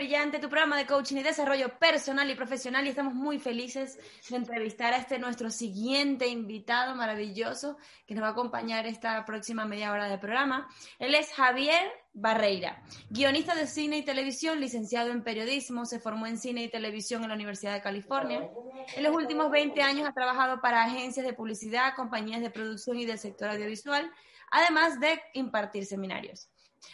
Brillante, tu programa de coaching y desarrollo personal y profesional, y estamos muy felices de entrevistar a este nuestro siguiente invitado maravilloso que nos va a acompañar esta próxima media hora de programa. Él es Javier Barreira, guionista de cine y televisión, licenciado en periodismo, se formó en cine y televisión en la Universidad de California. En los últimos 20 años ha trabajado para agencias de publicidad, compañías de producción y del sector audiovisual, además de impartir seminarios.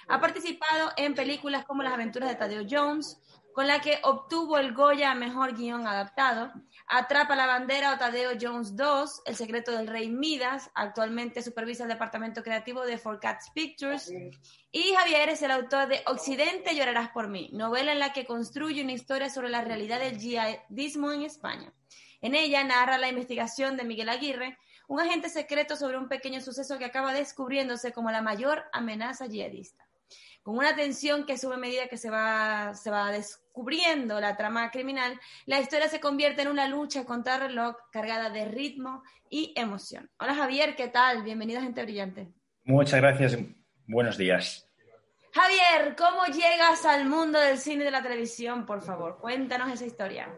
Ha participado en películas como Las aventuras de Tadeo Jones, con la que obtuvo el Goya a Mejor Guión Adaptado, Atrapa la Bandera o Tadeo Jones 2, El secreto del rey Midas, actualmente supervisa el departamento creativo de Four Cats Pictures, y Javier es el autor de Occidente llorarás por mí, novela en la que construye una historia sobre la realidad del jihadismo en España. En ella narra la investigación de Miguel Aguirre, un agente secreto sobre un pequeño suceso que acaba descubriéndose como la mayor amenaza yihadista. Con una tensión que sube a medida que se va, se va descubriendo la trama criminal, la historia se convierte en una lucha contra el reloj cargada de ritmo y emoción. Hola Javier, ¿qué tal? Bienvenido a Gente Brillante. Muchas gracias. Buenos días. Javier, ¿cómo llegas al mundo del cine y de la televisión? Por favor, cuéntanos esa historia.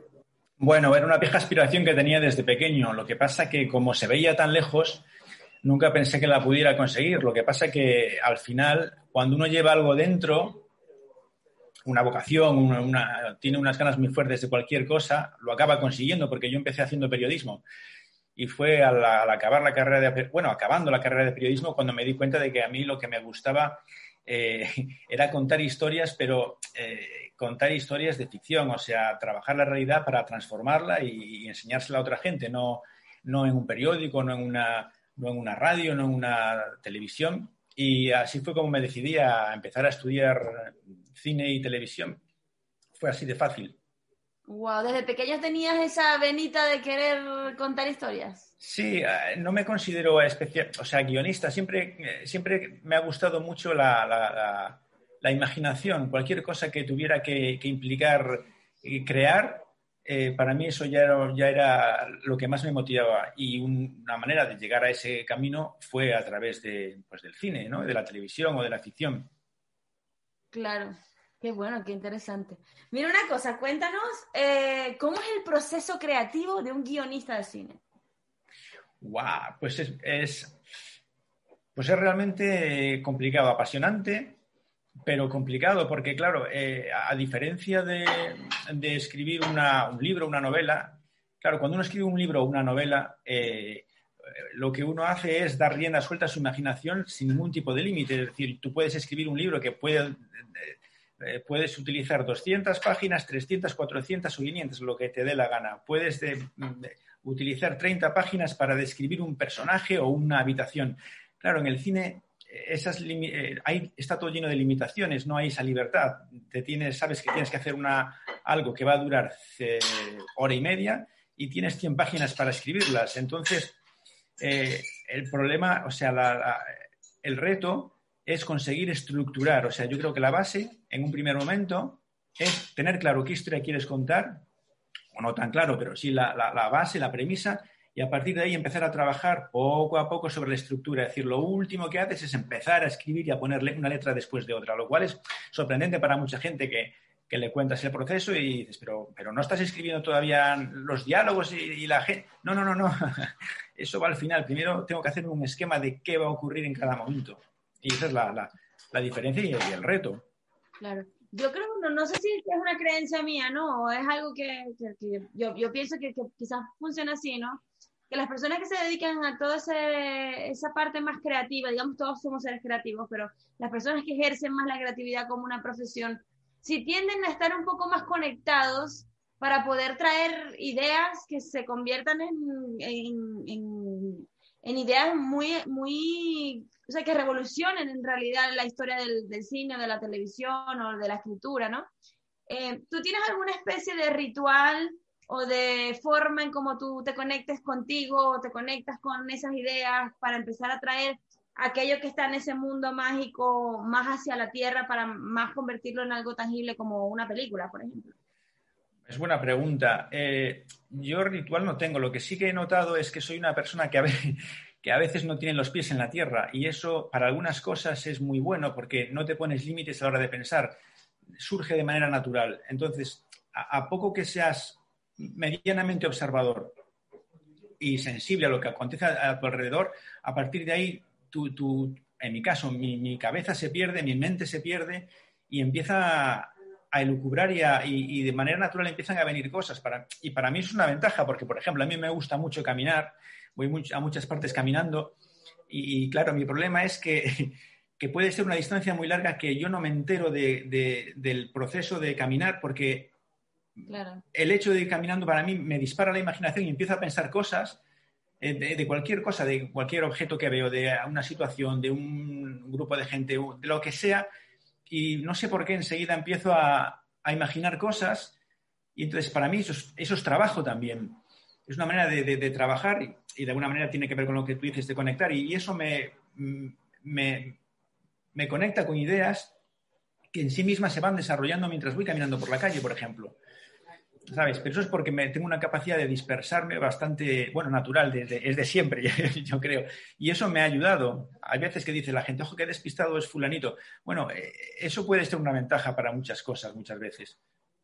Bueno, era una vieja aspiración que tenía desde pequeño. Lo que pasa que como se veía tan lejos, nunca pensé que la pudiera conseguir. Lo que pasa que al final, cuando uno lleva algo dentro, una vocación, tiene unas ganas muy fuertes de cualquier cosa, lo acaba consiguiendo, porque yo empecé haciendo periodismo. Y fue al, acabar la carrera de, bueno, acabando la carrera de periodismo, cuando me di cuenta de que a mí lo que me gustaba eh, era contar historias, pero eh, contar historias de ficción, o sea, trabajar la realidad para transformarla y, enseñársela a otra gente, no, no en un periódico, no en, una, no en una radio, no en una televisión. Y así fue como me decidí a empezar a estudiar cine y televisión. Fue así de fácil. Wow, desde pequeño tenías esa venita de querer contar historias. Sí, eh, no me considero especial, o sea, guionista. Siempre, eh, siempre me ha gustado mucho la, imaginación. Cualquier cosa que tuviera que, implicar eh, crear, para mí eso ya era, ya era, lo que más me motivaba. Y una manera de llegar a ese camino fue a través de, pues, del cine, ¿no? de la televisión o de la ficción. Claro. Qué bueno, qué interesante. Mira una cosa, cuéntanos, ¿cómo es el proceso creativo de un guionista de cine? Wow, pues es, pues es realmente complicado, apasionante, pero complicado, porque claro, eh, a diferencia de, escribir un libro, una novela, claro, cuando uno escribe un libro o una novela, eh, lo que uno hace es dar rienda suelta a su imaginación sin ningún tipo de límite. Es decir, tú puedes escribir un libro que puede, eh, puedes utilizar 200 páginas, 300, 400 o 500, lo que te dé la gana. Puedes de, utilizar 30 páginas para describir un personaje o una habitación. Claro, en el cine eh, esas eh, está todo lleno de limitaciones, no hay esa libertad. Te tienes, sabes que tienes que hacer una, algo que va a durar eh, hora y media y tienes 100 páginas para escribirlas. Entonces, el problema, o sea, el reto es conseguir estructurar. O sea, yo creo que la base, en un primer momento, es tener claro qué historia quieres contar no tan claro, pero sí la, base, la premisa, y a partir de ahí empezar a trabajar poco a poco sobre la estructura. Es decir, lo último que haces es empezar a escribir y a ponerle una letra después de otra, lo cual es sorprendente para mucha gente que, le cuentas el proceso y dices, pero, pero no estás escribiendo todavía los diálogos y, la gente. No, no, no, no. Eso va al final. Primero tengo que hacer un esquema de qué va a ocurrir en cada momento. Y esa es la, diferencia y el reto. Claro yo creo, no, no sé si es una creencia mía, ¿no? O es algo que, yo, yo, pienso que, quizás funciona así, ¿no? Que las personas que se dedican a toda esa parte más creativa, digamos, todos somos seres creativos, pero las personas que ejercen más la creatividad como una profesión, si tienden a estar un poco más conectados para poder traer ideas que se conviertan en, en, en ideas muy, muy o sea, que revolucionen en realidad la historia del, cine, de la televisión o de la escritura, ¿no? Eh, ¿Tú tienes alguna especie de ritual o de forma en cómo tú te conectes contigo o te conectas con esas ideas para empezar a traer aquello que está en ese mundo mágico más hacia la tierra para más convertirlo en algo tangible como una película, por ejemplo? Es buena pregunta. Eh, yo ritual no tengo. Lo que sí que he notado es que soy una persona que a veces, que a veces no tienen los pies en la tierra y eso para algunas cosas es muy bueno porque no te pones límites a la hora de pensar. surge de manera natural. Entonces, a, poco que seas medianamente observador y sensible a lo que acontece a, tu alrededor, a partir de ahí, tu, en mi caso, mi, cabeza se pierde, mi mente se pierde y empieza a, elucubrar y, de manera natural empiezan a venir cosas. Para, y para mí es una ventaja porque, por ejemplo, a mí me gusta mucho caminar, voy a muchas partes caminando. Y, claro, mi problema es que, que, puede ser una distancia muy larga que yo no me entero del proceso de caminar porque el hecho de ir caminando para mí me dispara la imaginación y empiezo a pensar cosas eh, de, cualquier cosa, de cualquier objeto que veo, de una situación, de un grupo de gente, de lo que sea, y no sé por qué enseguida empiezo a, imaginar cosas. Y entonces para mí eso es, trabajo también. Es una manera de, trabajar y, de alguna manera tiene que ver con lo que tú dices de conectar y, eso me, me, me conecta con ideas que en sí mismas se van desarrollando mientras voy caminando por la calle, por ejemplo. ¿sabes? Pero eso es porque me, tengo una capacidad de dispersarme bastante, bueno, natural, es de siempre, yo creo. Y eso me ha ayudado. Hay veces que dice la gente, ojo, que despistado es fulanito. Bueno, eh, eso puede ser una ventaja para muchas cosas, muchas veces.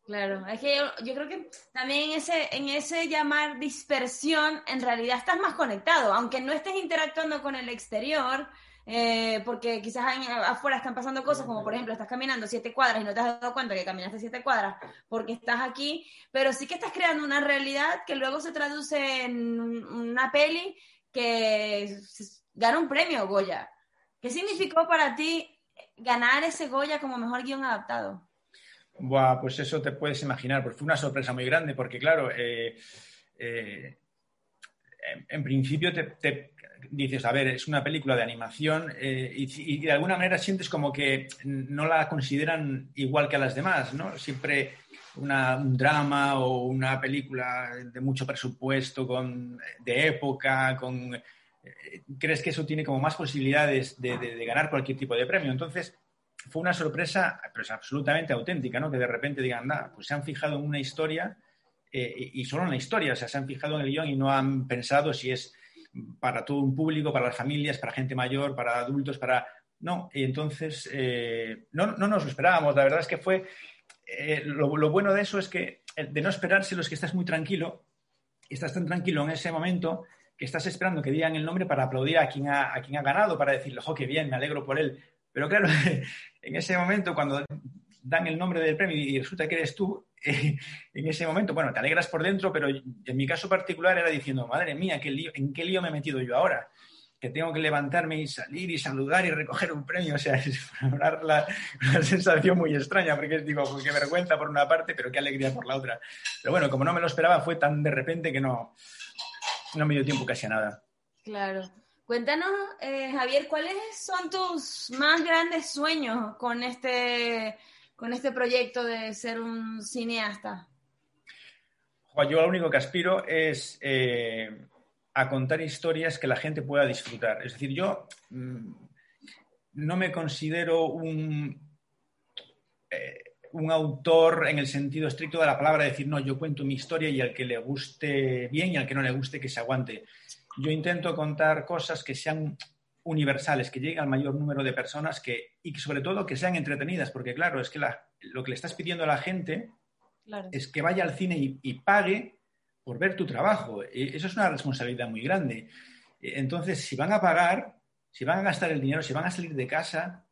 Claro, es que yo, creo que también en ese, en ese llamar dispersión, en realidad estás más conectado, aunque no estés interactuando con el exterior, eh, porque quizás afuera están pasando cosas, como por ejemplo estás caminando siete cuadras y no te has dado cuenta que caminaste siete cuadras porque estás aquí, pero sí que estás creando una realidad que luego se traduce en una peli que gana un premio, Goya. ¿Qué significó para ti ganar ese Goya como mejor guion adaptado? Buah, pues eso te puedes imaginar, pues fue una sorpresa muy grande, porque claro, eh, eh, en, principio te, dices, a ver, es una película de animación eh, y, de alguna manera sientes como que no la consideran igual que a las demás, ¿no? Siempre un drama o una película de mucho presupuesto, con, de época, con... Eh, crees que eso tiene como más posibilidades de, ganar cualquier tipo de premio. Entonces, fue una sorpresa, pero es absolutamente auténtica, ¿no? Que de repente digan, anda, pues se han fijado en una historia eh, y solo en la historia, o sea, se han fijado en el guion y no han pensado si es para todo un público, para las familias, para gente mayor, para adultos, para... No, y entonces eh, no, no, nos lo esperábamos. La verdad es que fue... Eh, lo, bueno de eso es que de no esperarse los que estás muy tranquilo, estás tan tranquilo en ese momento que estás esperando que digan el nombre para aplaudir a quien ha, a quien ha ganado, para decirle, jo, qué bien, me alegro por él. Pero claro, en ese momento, cuando dan el nombre del premio y resulta que eres tú, en ese momento, bueno, te alegras por dentro, pero en mi caso particular era diciendo, madre mía, ¿en qué lío me he metido yo ahora? Que tengo que levantarme y salir y saludar y recoger un premio. O sea, es una, sensación muy extraña, porque digo, pues qué vergüenza por una parte, pero qué alegría por la otra. Pero bueno, como no me lo esperaba, fue tan de repente que no, no me dio tiempo casi a nada. Claro. Cuéntanos, eh, Javier, ¿cuáles son tus más grandes sueños con este con este proyecto de ser un cineasta? Yo lo único que aspiro es eh, a contar historias que la gente pueda disfrutar. Es decir, yo mm, no me considero un, eh, un autor en el sentido estricto de la palabra, decir, no, yo cuento mi historia y al que le guste bien y al que no le guste que se aguante. Yo intento contar cosas que sean universales, que lleguen al mayor número de personas que, y que sobre todo que sean entretenidas, porque claro, es que lo que le estás pidiendo a la gente es que vaya al cine y, pague por ver tu trabajo. E, eso es una responsabilidad muy grande. E, entonces, si van a pagar, si van a gastar el dinero, si van a salir de casa,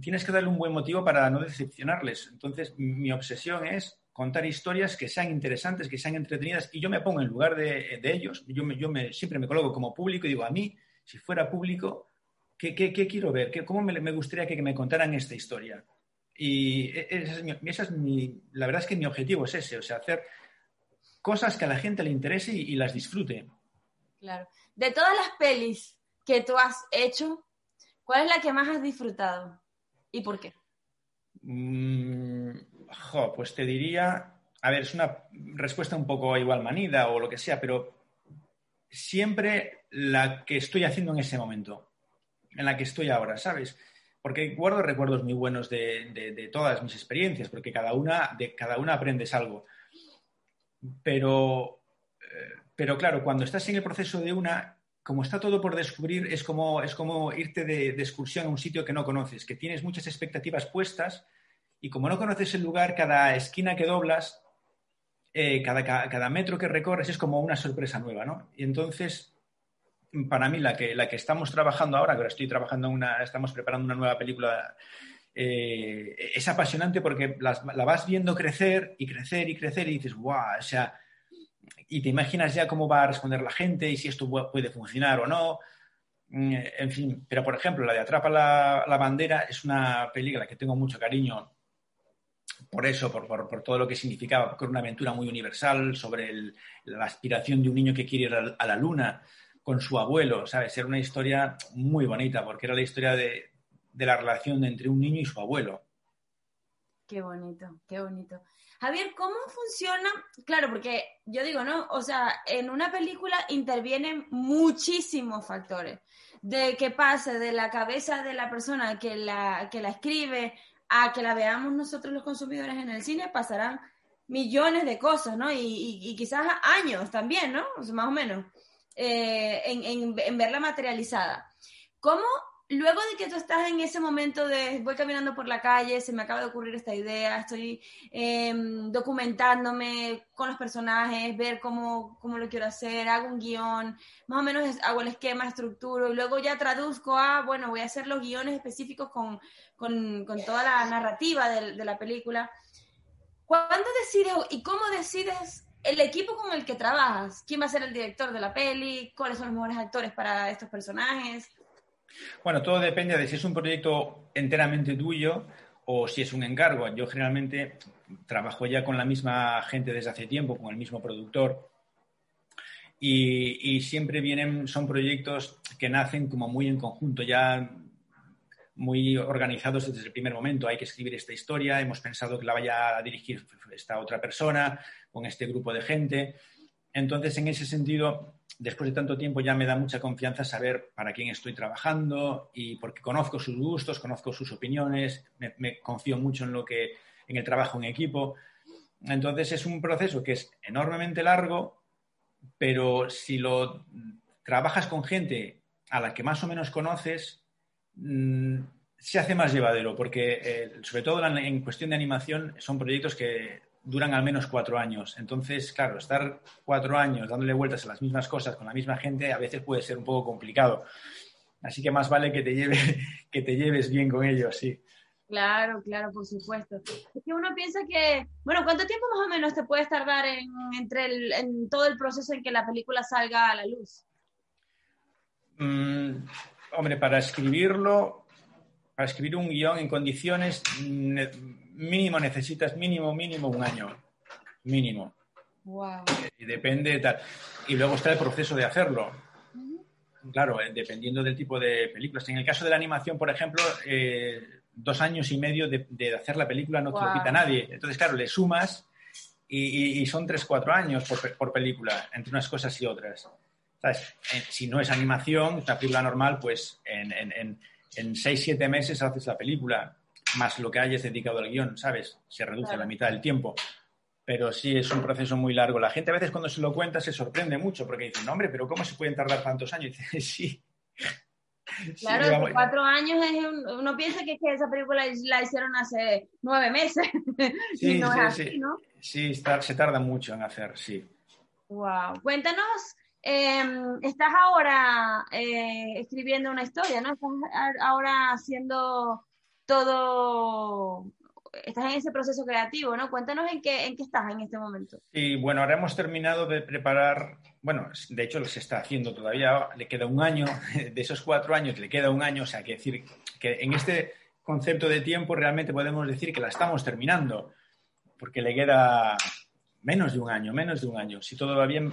tienes que darle un buen motivo para no decepcionarles. Entonces, mi obsesión es contar historias que sean interesantes, que sean entretenidas, y yo me pongo en lugar de, ellos, yo, yo me, siempre me coloco como público y digo, a mí, si fuera público, ¿qué, quiero ver? ¿Cómo me, gustaría que, me contaran esta historia? Y e, esa es, mi, la verdad es que mi objetivo es ese, o sea, hacer cosas que a la gente le interese y, las disfrute. Claro. De todas las pelis que tú has hecho, ¿cuál es la que más has disfrutado? ¿Y por qué? Mm, pues te diría, a ver, es una respuesta un poco igual manida o lo que sea, pero siempre la que estoy haciendo en ese momento, en la que estoy ahora, ¿sabes? Porque guardo recuerdos muy buenos de, todas mis experiencias, porque cada una, de cada una aprendes algo. Pero, eh, pero claro, cuando estás en el proceso de una, como está todo por descubrir, es como, es como irte de, excursión a un sitio que no conoces, que tienes muchas expectativas puestas y como no conoces el lugar, cada esquina que doblas, eh, cada, metro que recorres es como una sorpresa nueva, ¿no? Y entonces, para mí, la que, estamos trabajando ahora, que ahora estoy trabajando una, estamos preparando una nueva película, eh, es apasionante porque la vas viendo crecer y crecer y crecer y dices, guau, o sea, y te imaginas ya cómo va a responder la gente y si esto puede funcionar o no. Mm, en fin, pero por ejemplo, la de Atrapa la bandera es una película que tengo mucho cariño por eso, por, por, todo lo que significaba, porque era una aventura muy universal sobre la aspiración de un niño que quiere ir a, la luna con su abuelo, ¿sabes? Era una historia muy bonita, porque era la historia de, de la relación entre un niño y su abuelo. Qué bonito, qué bonito. Javier, ¿cómo funciona? Claro, porque yo digo, ¿no? O sea, en una película intervienen muchísimos factores. De que pase de la cabeza de la persona que la, que la escribe a que la veamos nosotros los consumidores en el cine, pasarán millones de cosas, ¿no? Y, quizás años también, ¿no? más o menos, eh, en, en verla materializada. ¿Cómo luego de que tú estás en ese momento de voy caminando por la calle, se me acaba de ocurrir esta idea, estoy em, documentándome con los personajes, ver cómo, cómo, lo quiero hacer, hago un guion, más o menos hago el esquema, estructuro, y luego ya traduzco a, bueno, voy a hacer los guiones específicos con, con, con toda la narrativa de, de la película. ¿Cuándo decides y cómo decides el equipo con el que trabajas? ¿Quién va a ser el director de la peli? ¿Cuáles son los mejores actores para estos personajes? Bueno, todo depende de si es un proyecto enteramente tuyo o si es un encargo. Yo generalmente trabajo ya con la misma gente desde hace tiempo, con el mismo productor. Y, siempre vienen, son proyectos que nacen como muy en conjunto, ya muy organizados desde el primer momento. Hay que escribir esta historia, hemos pensado que la vaya a dirigir esta otra persona, con este grupo de gente. Entonces, en ese sentido, después de tanto tiempo ya me da mucha confianza saber para quién estoy trabajando y porque conozco sus gustos, conozco sus opiniones, me, confío mucho en lo que en el trabajo en equipo. Entonces es un proceso que es enormemente largo, pero si lo trabajas con gente a la que más o menos conoces, mm, se hace más llevadero, porque eh, sobre todo en cuestión de animación son proyectos que duran al menos cuatro años. Entonces, claro, estar cuatro años dándole vueltas a las mismas cosas con la misma gente a veces puede ser un poco complicado. Así que más vale que te, lleve, que te lleves bien con ellos, sí. Claro, claro, por supuesto. Es que uno piensa que, bueno, ¿cuánto tiempo más o menos te puedes tardar en, entre el, en todo el proceso en que la película salga a la luz? Mm, hombre, para escribirlo, para escribir un guion en condiciones, mínimo necesitas mínimo, mínimo un año. Mínimo. Wow. Y depende de tal. Y luego está el proceso de hacerlo. Claro, eh, dependiendo del tipo de películas. En el caso de la animación, por ejemplo, eh, dos años y medio de, hacer la película no te lo quita nadie. Entonces, claro, le sumas y, son tres, cuatro años por, película, entre unas cosas y otras. ¿Sabes? Eh, si no es animación, una película normal, pues en, en, en seis, siete meses haces la película más lo que hayas dedicado al guion, ¿sabes? Se reduce a la mitad del tiempo. Pero sí, es un proceso muy largo. La gente a veces cuando se lo cuenta se sorprende mucho porque dice, no, hombre, pero ¿cómo se pueden tardar tantos años? Y dice, sí. Claro, cuatro años es uno piensa que, esa película la hicieron hace nueve meses. Sí, no sí, es así, sí. ¿no? Sí, se tarda mucho en hacer, sí. Wow. Cuéntanos, em, estás ahora eh, escribiendo una historia, ¿no? Estás ahora haciendo todo, estás en ese proceso creativo, ¿no? Cuéntanos en qué, en qué estás en este momento. Sí, bueno, ahora hemos terminado de preparar, bueno, de hecho se está haciendo todavía, le queda un año, de esos cuatro años le queda un año, o sea, que decir que en este concepto de tiempo realmente podemos decir que la estamos terminando, porque le queda menos de un año, menos de un año. Si todo va bien,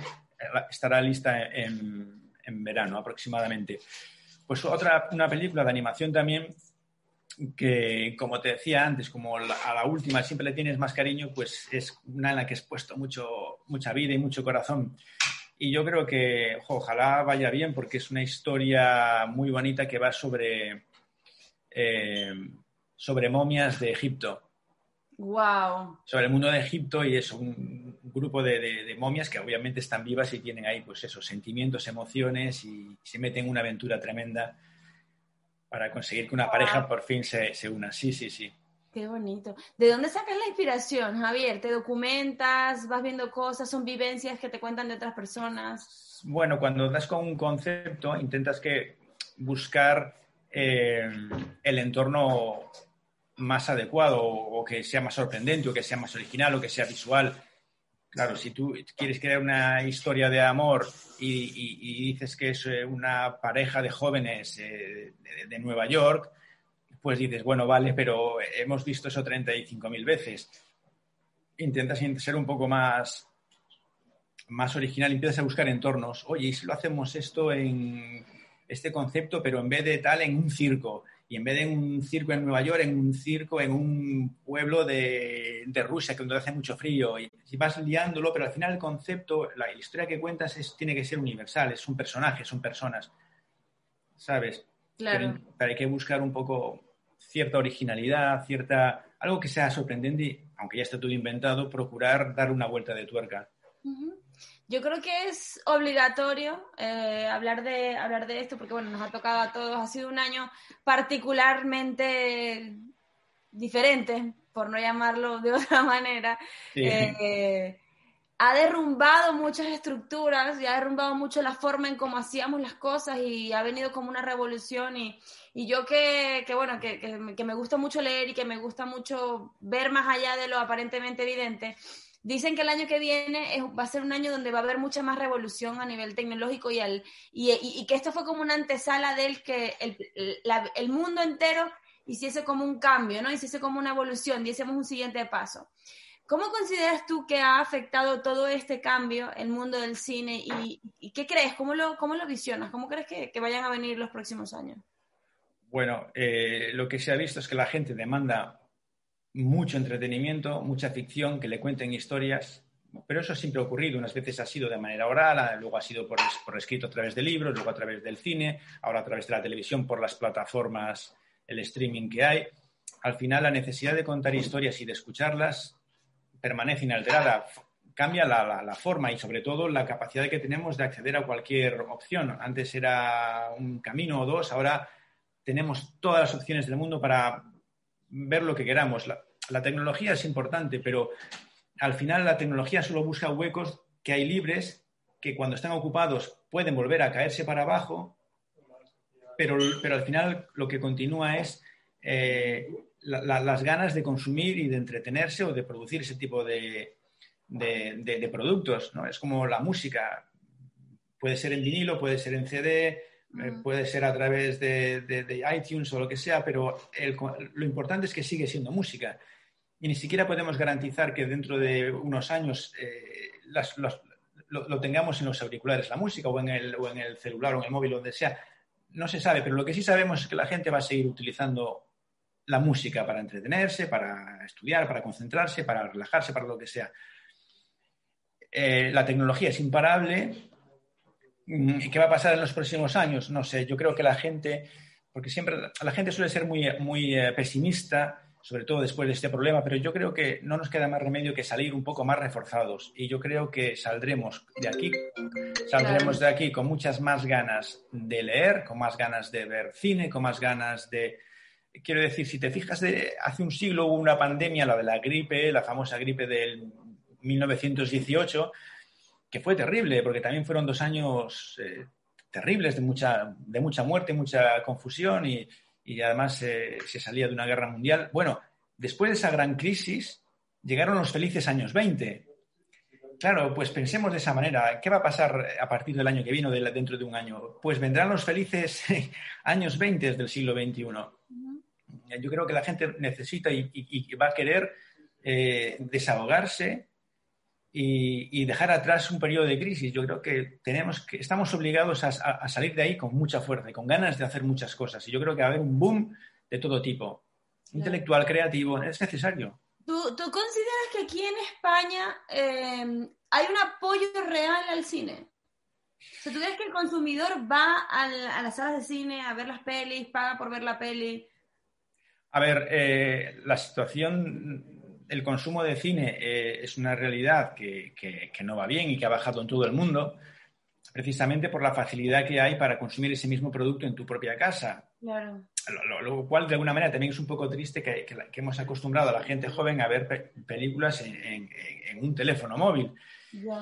estará lista en, en verano aproximadamente. Pues otra, una película de animación también que, como te decía antes, como a la última siempre le tienes más cariño, pues es una en la que has puesto mucho, mucha vida y mucho corazón. Y yo creo que ojalá vaya bien porque es una historia muy bonita que va sobre, eh, sobre momias de Egipto. Wow. Sobre el mundo de Egipto y es un, grupo de, de, momias que obviamente están vivas y tienen ahí pues esos sentimientos, emociones y se meten en una aventura tremenda para conseguir que una pareja por fin se, se una. Sí, sí, sí. Qué bonito. ¿De dónde sacas la inspiración, Javier? ¿Te documentas? ¿Vas viendo cosas? ¿Son vivencias que te cuentan de otras personas? Bueno, cuando das con un concepto, intentas que buscar eh, el entorno más adecuado o, que sea más sorprendente o que sea más original o que sea visual. Claro, si tú quieres crear una historia de amor y, dices que es eh, una pareja de jóvenes eh, de, Nueva York, pues dices, bueno, vale, pero hemos visto eso 35.000 veces. Intentas ser un poco más, más original, empiezas a buscar entornos. Oye, ¿y si lo hacemos esto en este concepto, pero en vez de tal, en un circo? Y en vez de un circo en Nueva York, en un circo en un pueblo de, de Rusia, donde hace mucho frío, y, vas liándolo, pero al final el concepto, la historia que cuentas es, tiene que ser universal, es un personaje, son personas, ¿sabes? Claro. Pero, hay que buscar un poco cierta originalidad, cierta algo que sea sorprendente y, aunque ya esté todo inventado, procurar dar una vuelta de tuerca. Yo creo que es obligatorio eh, hablar, de, hablar de esto porque, bueno, nos ha tocado a todos. Ha sido un año particularmente diferente, por no llamarlo de otra manera. Eh, ha derrumbado muchas estructuras y ha derrumbado mucho la forma en cómo hacíamos las cosas y ha venido como una revolución y, y yo que, que bueno, que, que, me gusta mucho leer y que me gusta mucho ver más allá de lo aparentemente evidente, Dicen que el año que viene va a ser un año donde va a haber mucha más revolución a nivel tecnológico y, y, que esto fue como una antesala del que el, mundo entero hiciese como un cambio, ¿no? Hiciese como una evolución, diésemos un siguiente paso. ¿Cómo consideras tú que ha afectado todo este cambio el mundo del cine y, qué crees? ¿Cómo lo, cómo lo visionas? ¿Cómo crees que, vayan a venir los próximos años? Bueno, eh, lo que se ha visto es que la gente demanda mucho entretenimiento, mucha ficción, que le cuenten historias, pero eso siempre ha ocurrido. Unas veces ha sido de manera oral, luego ha sido por, escrito a través de libros, luego a través del cine, ahora a través de la televisión por las plataformas, el streaming que hay. Al final la necesidad de contar historias y de escucharlas permanece inalterada. Cambia la, la forma y sobre todo la capacidad que tenemos de acceder a cualquier opción. Antes era un camino o dos, ahora tenemos todas las opciones del mundo para ver lo que queramos. La, tecnología es importante, pero al final la tecnología solo busca huecos que hay libres, que cuando están ocupados pueden volver a caerse para abajo, pero, pero al final lo que continúa es eh, las ganas de consumir y de entretenerse o de producir ese tipo de, de, productos. ¿no? Es como la música. Puede ser en vinilo, puede ser en CD, eh, puede ser a través de, iTunes o lo que sea, pero lo importante es que sigue siendo música. Y ni siquiera podemos garantizar que dentro de unos años eh, lo, tengamos en los auriculares, la música, o en, el, o en el celular o en el móvil, donde sea. No se sabe, pero lo que sí sabemos es que la gente va a seguir utilizando la música para entretenerse, para estudiar, para concentrarse, para relajarse, para lo que sea. Eh, la tecnología es imparable ¿Qué va a pasar en los próximos años? No sé, yo creo que la gente, porque siempre la gente suele ser muy, muy eh, pesimista, sobre todo después de este problema, pero yo creo que no nos queda más remedio que salir un poco más reforzados y yo creo que saldremos de aquí, saldremos de aquí con muchas más ganas de leer, con más ganas de ver cine, con más ganas de... Quiero decir, si te fijas, de, hace un siglo hubo una pandemia, la de la gripe, la famosa gripe del 1918, que fue terrible, porque también fueron dos años eh, terribles de mucha, de mucha muerte, mucha confusión y, además se salía de una guerra mundial. Bueno, después de esa gran crisis llegaron los felices años 20. Claro, pues pensemos de esa manera. ¿Qué va a pasar a partir del año que viene o dentro de un año? Pues vendrán los felices años 20 del siglo XXI. Yo creo que la gente necesita y, va a querer eh, desahogarse, y, dejar atrás un periodo de crisis. Yo creo que tenemos que estamos obligados a, salir de ahí con mucha fuerza y con ganas de hacer muchas cosas. Y yo creo que va a haber un boom de todo tipo, intelectual, creativo, es necesario. ¿Tú, consideras que aquí en España eh, hay un apoyo real al cine? ¿tú crees que el consumidor va a las salas de cine a ver las pelis, paga por ver la peli? A ver, eh, la situación el consumo de cine eh, es una realidad que, no va bien y que ha bajado en todo el mundo, precisamente por la facilidad que hay para consumir ese mismo producto en tu propia casa. lo, cual de alguna manera también es un poco triste que, hemos acostumbrado a la gente joven a ver películas en, un teléfono móvil,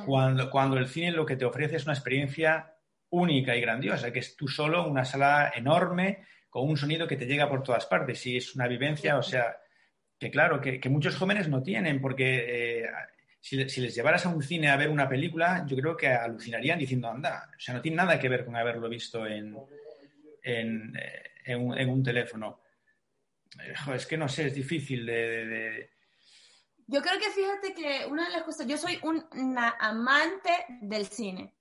cuando, cuando el cine lo que te ofrece es una experiencia única y grandiosa, que es tú solo, una sala enorme, con un sonido que te llega por todas partes. Y es una vivencia, o sea, que claro, que, muchos jóvenes no tienen, porque eh, si, les llevaras a un cine a ver una película, yo creo que alucinarían diciendo, anda, o sea, no tiene nada que ver con haberlo visto en, en, eh, un, teléfono. Eh, es que no sé, es difícil de, Yo creo que fíjate que una de las cosas, yo soy una amante del cine.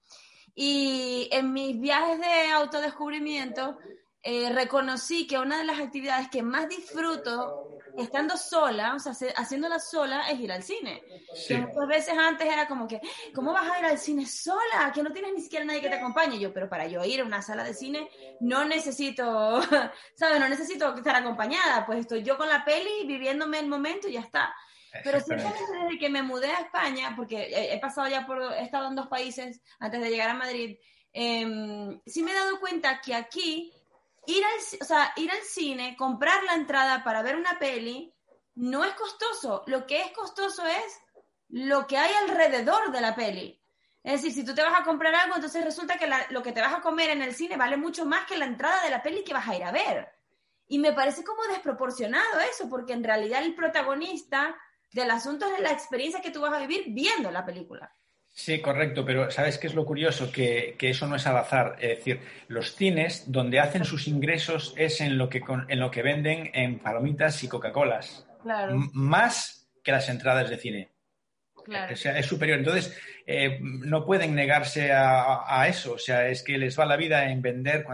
Y en mis viajes de autodescubrimiento eh, reconocí que una de las actividades que más disfruto estando sola, o sea, haciéndola sola, es ir al cine. Que muchas veces antes era como que, ¿cómo vas a ir al cine sola? Que no tienes ni siquiera nadie que te acompañe. Yo, pero para yo ir a una sala de cine no necesito, ¿sabes? No necesito estar acompañada. Pues estoy yo con la peli, viviéndome el momento y ya está. Pero ciertamente desde que me mudé a España, porque he, pasado ya por, he estado en dos países antes de llegar a Madrid, eh, sí me he dado cuenta que aquí ir al, o sea, ir al cine, comprar la entrada para ver una peli, no es costoso. Lo que es costoso es lo que hay alrededor de la peli. Es decir, si tú te vas a comprar algo, entonces resulta que lo que te vas a comer en el cine vale mucho más que la entrada de la peli que vas a ir a ver. Y me parece como desproporcionado eso, porque en realidad el protagonista del asunto es la experiencia que tú vas a vivir viendo la película. Sí, correcto, pero ¿sabes qué es lo curioso? Que, eso no es al azar. Es decir, los cines donde hacen sus ingresos es en lo que, en lo que venden en palomitas y Coca-Colas. Claro. Más que las entradas de cine. Claro. O sea, es superior. Entonces, eh, no pueden negarse a, eso. O sea, es que les va la vida en vender,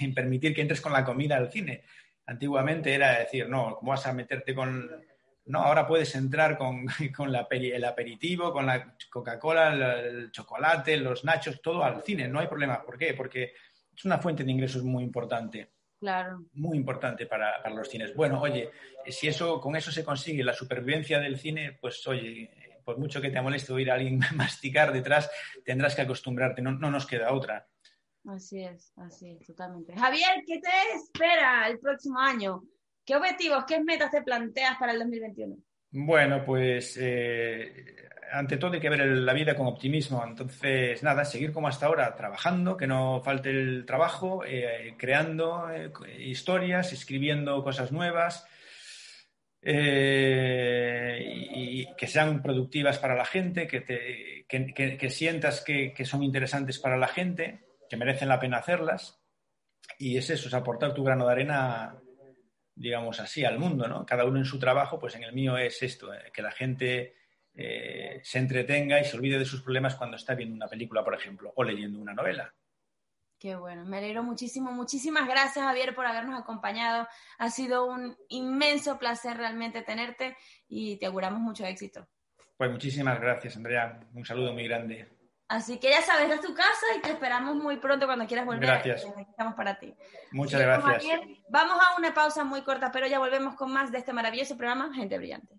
en permitir que entres con la comida al cine. Antiguamente era decir, no, ¿cómo vas a meterte con, ¿no? Ahora puedes entrar con, el aperitivo, con la Coca-Cola, el, chocolate, los nachos, todo al cine, no hay problema. ¿Por qué? Porque es una fuente de ingresos muy importante. Claro. Muy importante para, los cines. Bueno, oye, si eso, con eso se consigue la supervivencia del cine, pues oye, por mucho que te moleste oír a alguien masticar detrás, tendrás que acostumbrarte, no, no nos queda otra. Así es, así, totalmente. Javier, ¿qué te espera el próximo año? ¿Qué objetivos, qué metas te planteas para el 2021? Bueno, pues eh, ante todo hay que ver la vida con optimismo. Entonces, nada, seguir como hasta ahora, trabajando, que no falte el trabajo, eh, creando eh, historias, escribiendo cosas nuevas y, que sean productivas para la gente, que, te, que, sientas que, son interesantes para la gente, que merecen la pena hacerlas. Y es eso, es aportar tu grano de arena digamos así, al mundo, ¿no? Cada uno en su trabajo, pues en el mío es esto, eh, que la gente eh, se entretenga y se olvide de sus problemas cuando está viendo una película, por ejemplo, o leyendo una novela. Qué bueno, me alegro muchísimo. Muchísimas gracias, Javier, por habernos acompañado. Ha sido un inmenso placer realmente tenerte y te auguramos mucho éxito. Pues muchísimas gracias, Andrea. Un saludo muy grande. Así que ya sabes, es tu casa y te esperamos muy pronto cuando quieras volver. Gracias. Estamos para ti. Muchas gracias. vamos a una pausa muy corta, pero ya volvemos con más de este maravilloso programa, Gente Brillante.